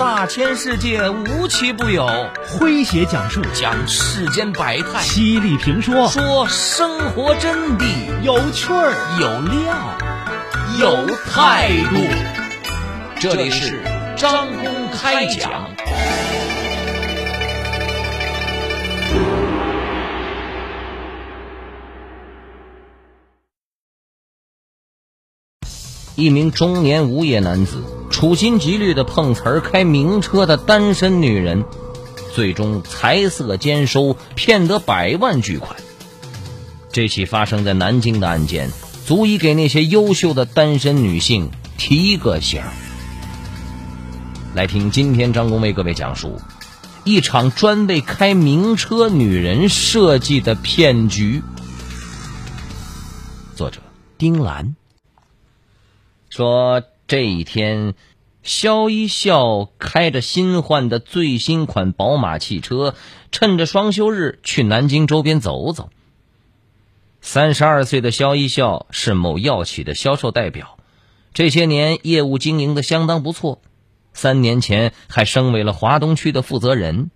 大千世界无奇不有，诙谐讲述。讲世间百态，犀利评说。说生活真谛，有趣儿。有料，有态度。这里是张公开讲。一名中年无业男子，处心积虑的碰瓷儿开名车的单身女人，最终财色兼收，骗得百万巨款。这起发生在南京的案件，足以给那些优秀的单身女性提个醒。来听今天张工为各位讲述一场专为开名车女人设计的骗局。作者：丁兰。说这一天，肖一笑开着新换的最新款宝马汽车，趁着双休日去南京周边走走。三十二岁的肖一笑是某药企的销售代表，这些年业务经营的相当不错，三年前还升为了华东区的负责人。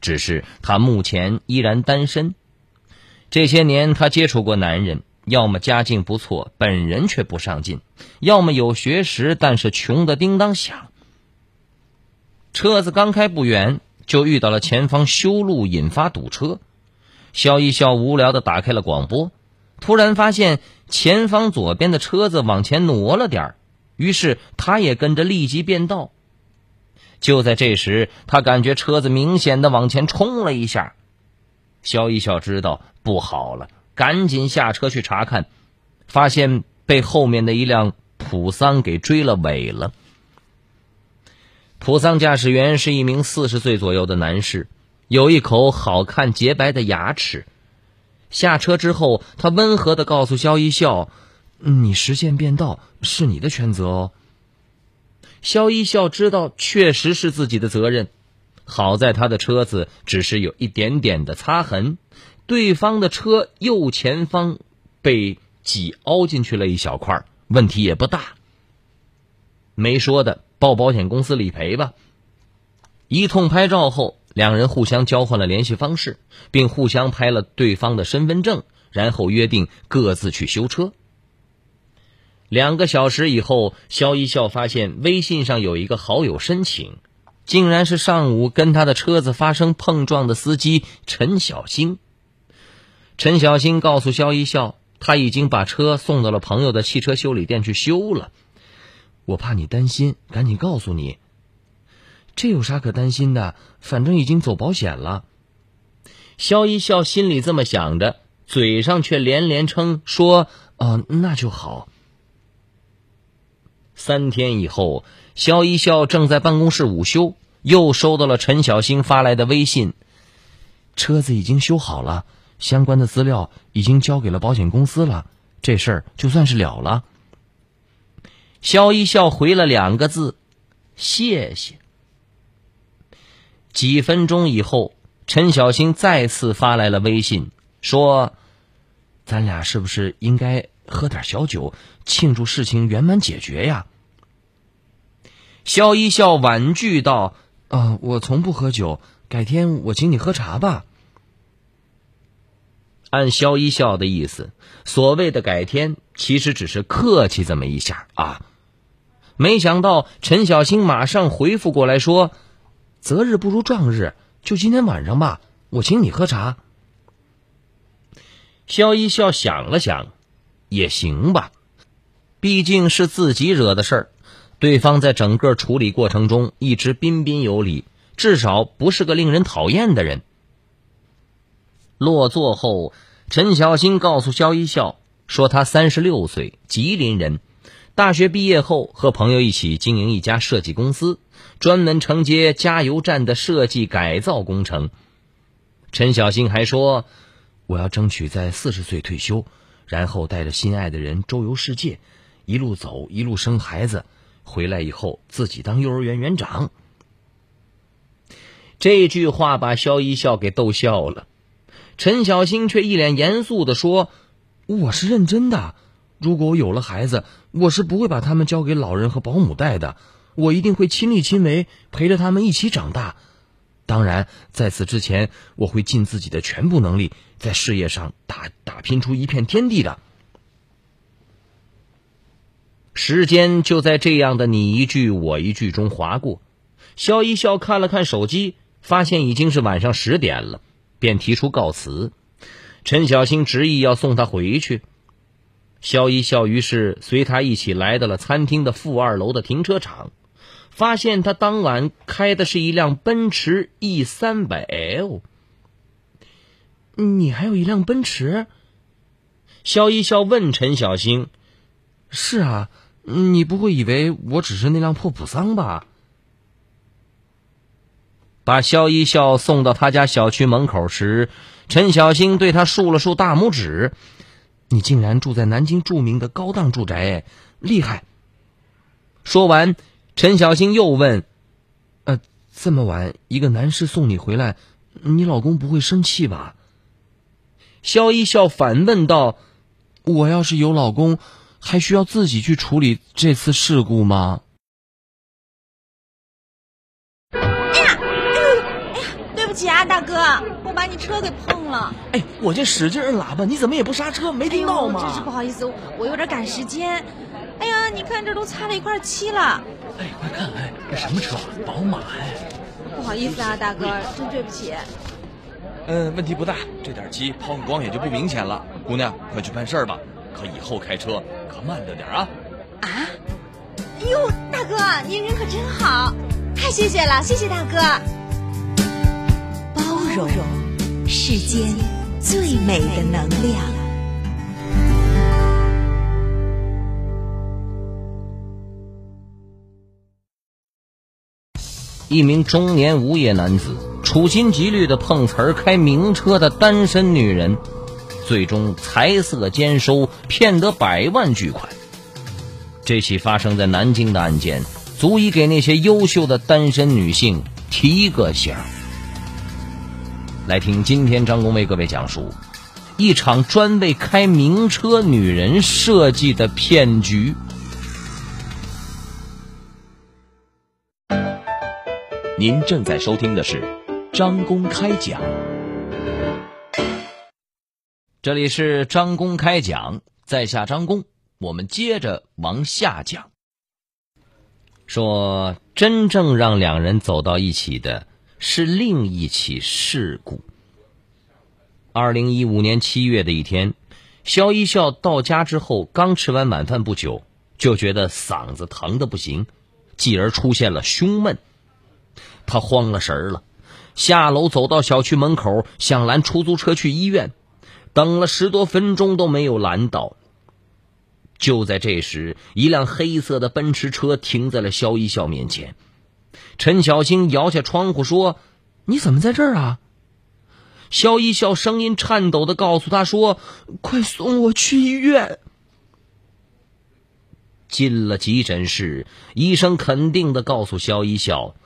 只是他目前依然单身，这些年他接触过男人。要么家境不错，本人却不上进；要么有学识，但是穷的叮当响。车子刚开不远，就遇到了前方修路引发堵车。肖一笑无聊的打开了广播，突然发现前方左边的车子往前挪了点儿，于是他也跟着立即变道。就在这时，他感觉车子明显的往前冲了一下。肖一笑知道不好了。赶紧下车去查看，发现被后面的一辆普桑给追了尾了。普桑驾驶员是一名四十岁左右的男士，有一口好看洁白的牙齿。下车之后，他温和的告诉肖一笑：“你实线变道是你的全责哦。”肖一笑知道确实是自己的责任，好在他的车子只是有一点点的擦痕。对方的车右前方被挤凹进去了一小块，问题也不大。没说的，报保险公司理赔吧。一通拍照后，两人互相交换了联系方式，并互相拍了对方的身份证，然后约定各自去修车。两个小时以后，肖一笑发现微信上有一个好友申请，竟然是上午跟他的车子发生碰撞的司机陈小星。陈小新告诉肖一笑，他已经把车送到了朋友的汽车修理店去修了。我怕你担心，赶紧告诉你。这有啥可担心的？反正已经走保险了。肖一笑心里这么想着，嘴上却连连称说：“哦，那就好。”三天以后，肖一笑正在办公室午休，又收到了陈小新发来的微信：“车子已经修好了。”相关的资料已经交给了保险公司了，这事儿就算是了了。肖一笑回了两个字：“谢谢。”几分钟以后，陈小星再次发来了微信，说：“咱俩是不是应该喝点小酒，庆祝事情圆满解决呀？”肖一笑婉拒道：“啊，我从不喝酒，改天我请你喝茶吧。”按肖一笑的意思，所谓的改天其实只是客气这么一下啊。没想到陈小星马上回复过来说：“择日不如撞日，就今天晚上吧，我请你喝茶。”肖一笑想了想，也行吧，毕竟是自己惹的事儿，对方在整个处理过程中一直彬彬有礼，至少不是个令人讨厌的人。落座后。陈小新告诉肖一笑说：“他三十六岁，吉林人，大学毕业后和朋友一起经营一家设计公司，专门承接加油站的设计改造工程。”陈小新还说：“我要争取在四十岁退休，然后带着心爱的人周游世界，一路走一路生孩子，回来以后自己当幼儿园园长。”这句话把肖一笑给逗笑了。陈小星却一脸严肃的说：“我是认真的，如果我有了孩子，我是不会把他们交给老人和保姆带的。我一定会亲力亲为，陪着他们一起长大。当然，在此之前，我会尽自己的全部能力，在事业上打打拼出一片天地的。时间就在这样的你一句我一句中划过。肖一笑看了看手机，发现已经是晚上十点了，便提出告辞。陈小星执意要送他回去。肖一笑于是随他一起来到了餐厅的负二楼的停车场。发现他当晚开的是一辆奔驰 E 三百 L。你还有一辆奔驰？肖一笑问陈小星：“是啊，你不会以为我只是那辆破普桑吧？”把肖一笑送到他家小区门口时，陈小星对他竖了竖大拇指：“你竟然住在南京著名的高档住宅，厉害！”说完。陈小星又问：“呃，这么晚一个男士送你回来，你老公不会生气吧？”肖一笑反问道：“我要是有老公，还需要自己去处理这次事故吗？”大哥，我把你车给碰了。哎，我这使劲摁喇叭，你怎么也不刹车？没听到吗？真是不好意思，我有点赶时间。哎呀，你看这都擦了一块漆了。哎，快看，哎，这什么车？宝马哎！不好意思啊，大哥，真对不起。嗯，问题不大，这点漆抛个光也就不明显了。姑娘，快去办事儿吧，可以后开车可慢着点啊。啊？哎呦，大哥，您人可真好，太谢谢了，谢谢大哥。容，世间最美的能量。一名中年无业男子处心积虑的碰瓷儿开名车的单身女人，最终财色兼收，骗得百万巨款。这起发生在南京的案件，足以给那些优秀的单身女性提个醒。来听今天张工为各位讲述一场专为开名车女人设计的骗局。您正在收听的是张公开讲，这里是张公开讲，在下张工，我们接着往下讲。说真正让两人走到一起的是另一起事故。二零一五年七月的一天，肖一笑到家之后，刚吃完晚饭不久，就觉得嗓子疼的不行，继而出现了胸闷。他慌了神了，下楼走到小区门口，想拦出租车去医院，等了十多分钟都没有拦到。就在这时，一辆黑色的奔驰车停在了肖一笑面前。陈小星摇下窗户说：“你怎么在这儿啊？”肖一笑声音颤抖的告诉他说：“快送我去医院。”进了急诊室，医生肯定的告诉肖一笑。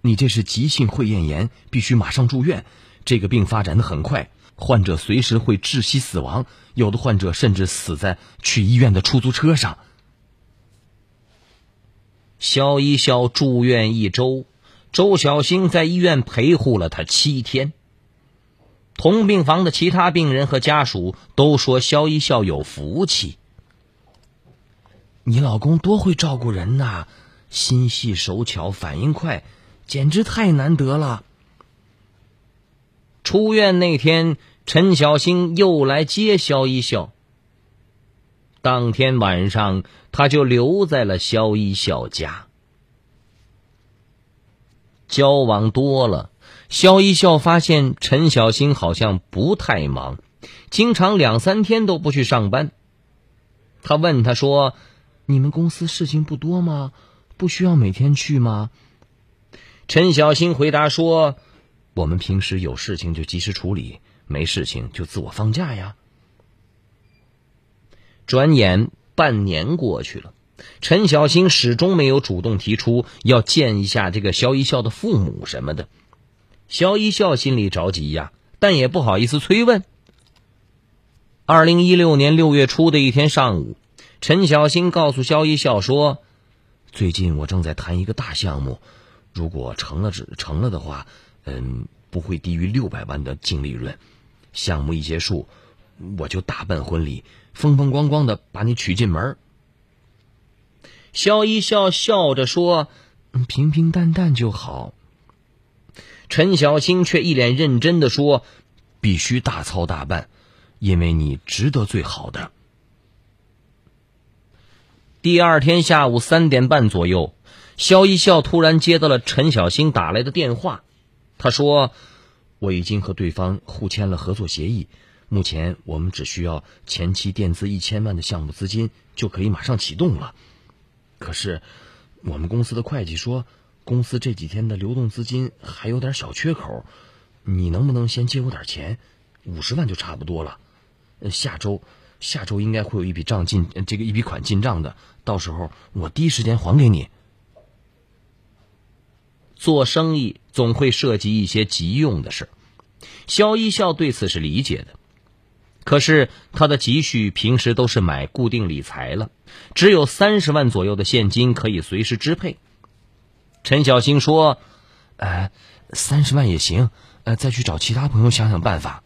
你这是急性会厌炎，必须马上住院。这个病发展的很快，患者随时会窒息死亡，有的患者甚至死在去医院的出租车上。肖一笑住院一周，周小星在医院陪护了他七天。同病房的其他病人和家属都说肖一笑有福气。你老公多会照顾人呐，心细手巧，反应快。简直太难得了。出院那天，陈小星又来接肖一笑。当天晚上，他就留在了肖一笑家。交往多了，肖一笑发现陈小星好像不太忙，经常两三天都不去上班。他问他说：“你们公司事情不多吗？不需要每天去吗？”陈小星回答说：“我们平时有事情就及时处理，没事情就自我放假呀。”转眼半年过去了，陈小星始终没有主动提出要见一下这个肖一笑的父母什么的。肖一笑心里着急呀，但也不好意思催问。二零一六年六月初的一天上午，陈小星告诉肖一笑说：“最近我正在谈一个大项目，如果成了，只成了的话，嗯，不会低于六百万的净利润。项目一结束，我就大办婚礼，风风光光的把你娶进门。萧一笑笑着说：“平平淡淡就好。”陈小星却一脸认真的说：“必须大操大办，因为你值得最好的。”第二天下午三点半左右，萧一笑突然接到了陈小星打来的电话。他说：“我已经和对方互签了合作协议，目前我们只需要前期垫资一千万的项目资金，就可以马上启动了。可是，我们公司的会计说，公司这几天的流动资金还有点小缺口，你能不能先借我点钱？五十万就差不多了。下周。”下周应该会有一笔账进，这个一笔款进账的，到时候我第一时间还给你。做生意总会涉及一些急用的事，肖一笑对此是理解的。可是他的积蓄平时都是买固定理财了，只有三十万左右的现金可以随时支配。陈小星说：“呃，三十万也行，呃，再去找其他朋友想想办法。”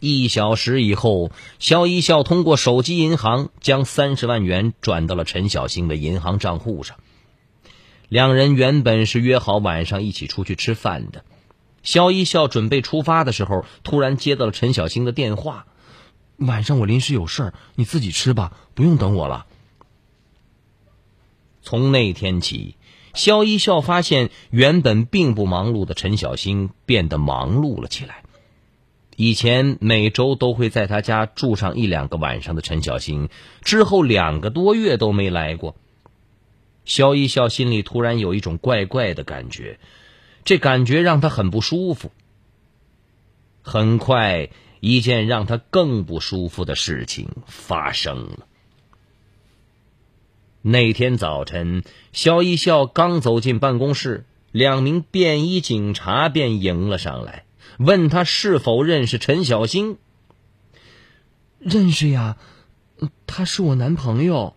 一小时以后，肖一笑通过手机银行将三十万元转到了陈小星的银行账户上。两人原本是约好晚上一起出去吃饭的。肖一笑准备出发的时候，突然接到了陈小星的电话：“晚上我临时有事儿，你自己吃吧，不用等我了。”从那天起，肖一笑发现原本并不忙碌的陈小星变得忙碌了起来。以前每周都会在他家住上一两个晚上的陈小星，之后两个多月都没来过。肖一笑心里突然有一种怪怪的感觉，这感觉让他很不舒服。很快，一件让他更不舒服的事情发生了。那天早晨，肖一笑刚走进办公室，两名便衣警察便迎了上来。问他是否认识陈小星？认识呀，他是我男朋友。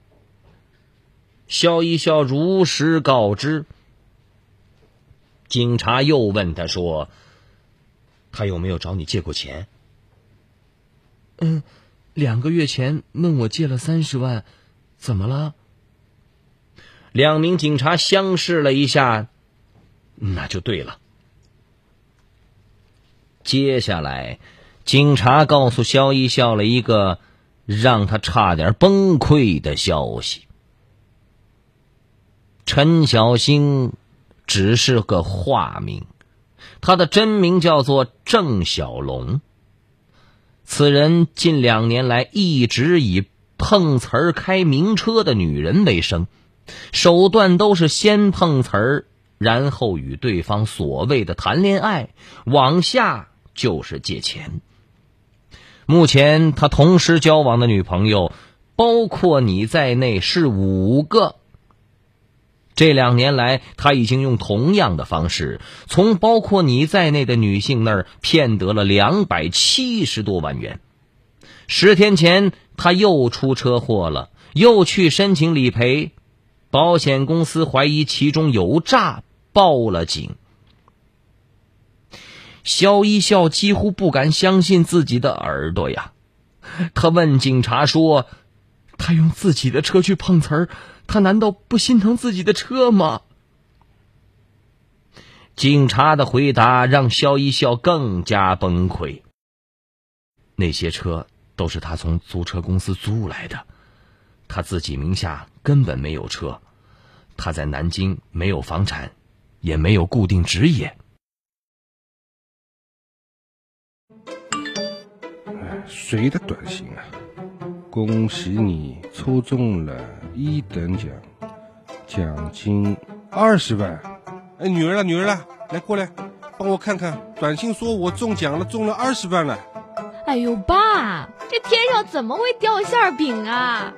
肖一笑，如实告知。警察又问他说：“他有没有找你借过钱？”嗯，两个月前问我借了三十万，怎么了？两名警察相视了一下，那就对了。接下来，警察告诉肖一笑了一个让他差点崩溃的消息：陈小星只是个化名，他的真名叫做郑小龙。此人近两年来一直以碰瓷儿开名车的女人为生，手段都是先碰瓷儿，然后与对方所谓的谈恋爱，往下。就是借钱。目前他同时交往的女朋友，包括你在内是五个。这两年来，他已经用同样的方式，从包括你在内的女性那儿骗得了两百七十多万元。十天前，他又出车祸了，又去申请理赔，保险公司怀疑其中有诈，报了警。肖一笑几乎不敢相信自己的耳朵呀！他问警察说：“他用自己的车去碰瓷儿，他难道不心疼自己的车吗？”警察的回答让肖一笑更加崩溃。那些车都是他从租车公司租来的，他自己名下根本没有车，他在南京没有房产，也没有固定职业。谁的短信啊？恭喜你抽中了一等奖，奖金二十万！哎，女儿了，女儿了，来过来，帮我看看，短信说我中奖了，中了二十万了。哎呦，爸，这天上怎么会掉馅饼啊？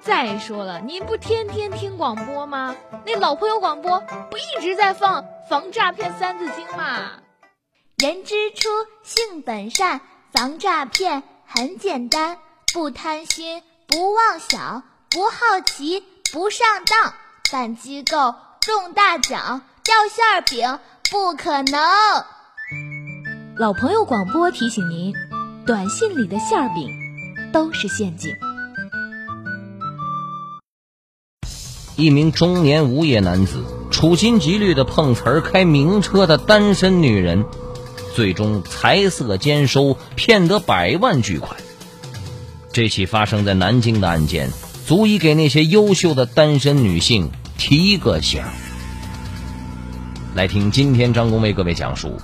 再说了，您不天天听广播吗？那老朋友广播不一直在放防诈骗三字经吗？人之初，性本善，防诈骗。很简单，不贪心，不妄想，不好奇，不上当，办机构中大奖，掉馅儿饼不可能。老朋友广播提醒您：短信里的馅儿饼都是陷阱。一名中年无业男子处心积虑的碰瓷儿开名车的单身女人，最终财色兼收，骗得百万巨款。这起发生在南京的案件，足以给那些优秀的单身女性提个醒。来听今天张工为各位讲述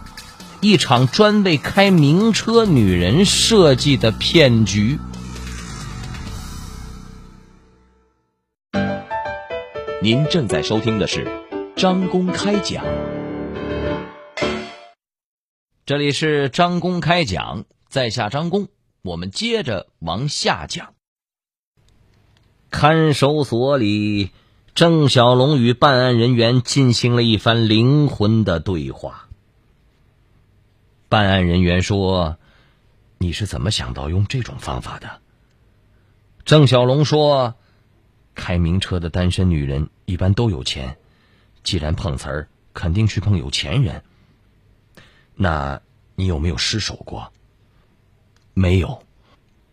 一场专为开名车女人设计的骗局。您正在收听的是张公开讲，这里是张公开讲，在下张公，我们接着往下讲。看守所里，郑小龙与办案人员进行了一番灵魂的对话。办案人员说：“你是怎么想到用这种方法的？”郑小龙说。开名车的单身女人一般都有钱，既然碰瓷儿，肯定去碰有钱人。那你有没有失手过？没有，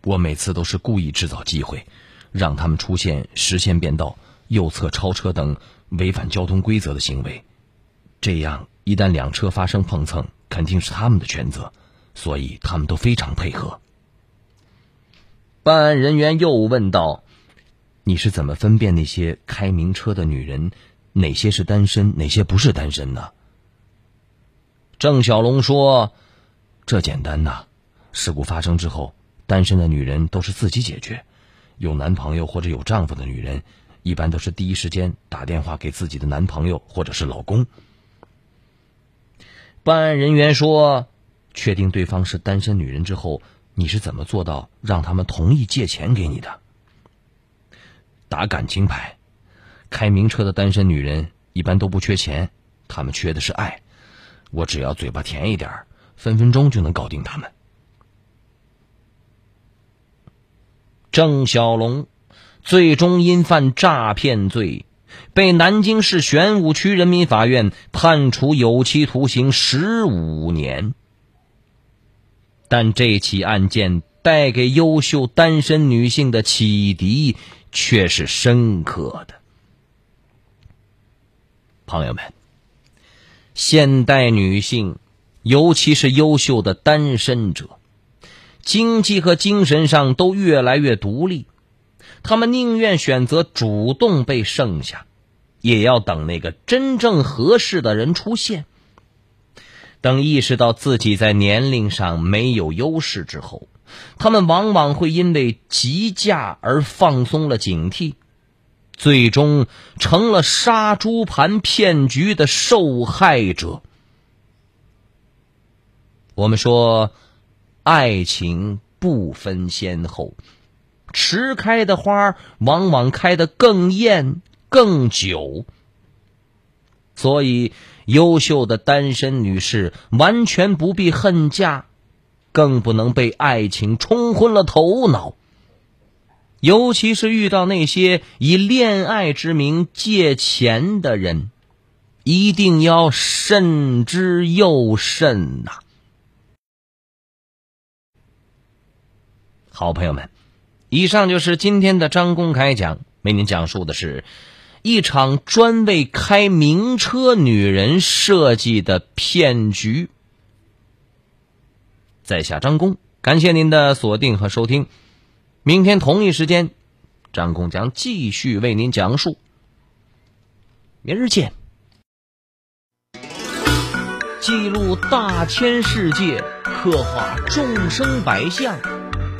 我每次都是故意制造机会，让他们出现实线变道、右侧超车等违反交通规则的行为。这样一旦两车发生碰蹭，肯定是他们的全责，所以他们都非常配合。办案人员又问道。你是怎么分辨那些开名车的女人，哪些是单身，哪些不是单身呢？郑小龙说：“这简单呐，事故发生之后，单身的女人都是自己解决；有男朋友或者有丈夫的女人，一般都是第一时间打电话给自己的男朋友或者是老公。”办案人员说：“确定对方是单身女人之后，你是怎么做到让他们同意借钱给你的？”打感情牌，开名车的单身女人一般都不缺钱，她们缺的是爱。我只要嘴巴甜一点，分分钟就能搞定他们。郑小龙最终因犯诈骗罪，被南京市玄武区人民法院判处有期徒刑十五年。但这起案件带给优秀单身女性的启迪。却是深刻的，朋友们。现代女性，尤其是优秀的单身者，经济和精神上都越来越独立，他们宁愿选择主动被剩下，也要等那个真正合适的人出现。等意识到自己在年龄上没有优势之后。他们往往会因为急嫁而放松了警惕，最终成了杀猪盘骗局的受害者。我们说，爱情不分先后，迟开的花往往开得更艳更久。所以，优秀的单身女士完全不必恨嫁。更不能被爱情冲昏了头脑，尤其是遇到那些以恋爱之名借钱的人，一定要慎之又慎呐！好朋友们，以上就是今天的张公开讲，为您讲述的是一场专为开名车女人设计的骗局。在下张工，感谢您的锁定和收听。明天同一时间，张工将继续为您讲述。明儿见。记录大千世界，刻画众生百相，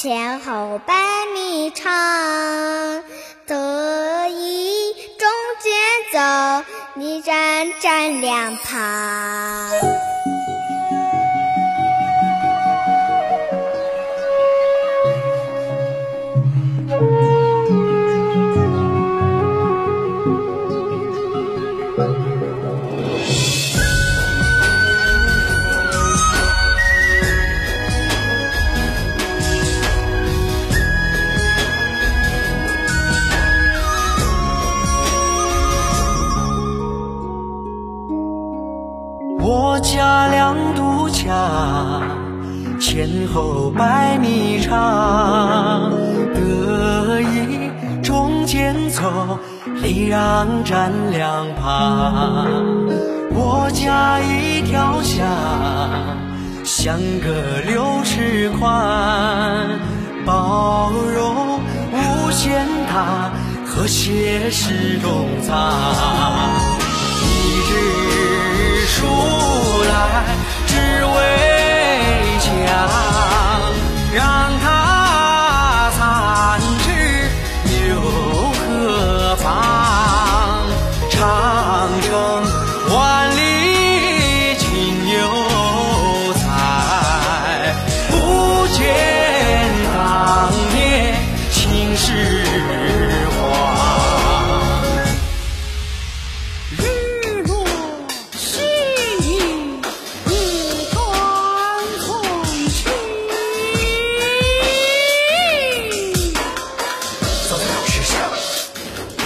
前后百米长。得意中间走，你站站两旁。和谐是中藏。一日出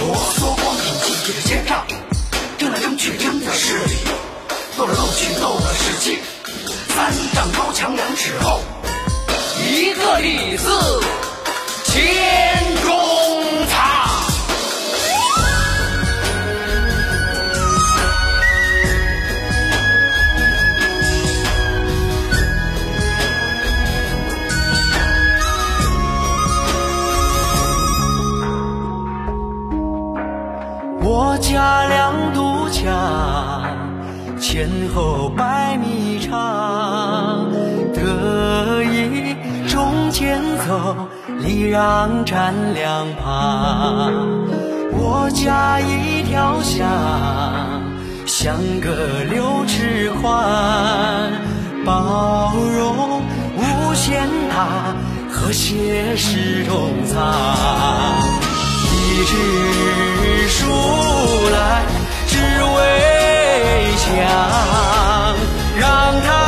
罗嗦光挺气节的千丈，争来争去争的是理，斗来斗去斗的是气。三丈高墙两尺厚，一个李字千钟家两堵墙，前后百米长。得意中间走，礼让站两旁。我家一条巷，相隔六尺宽，包容无限大，和谐是中藏。直树来只为墙让它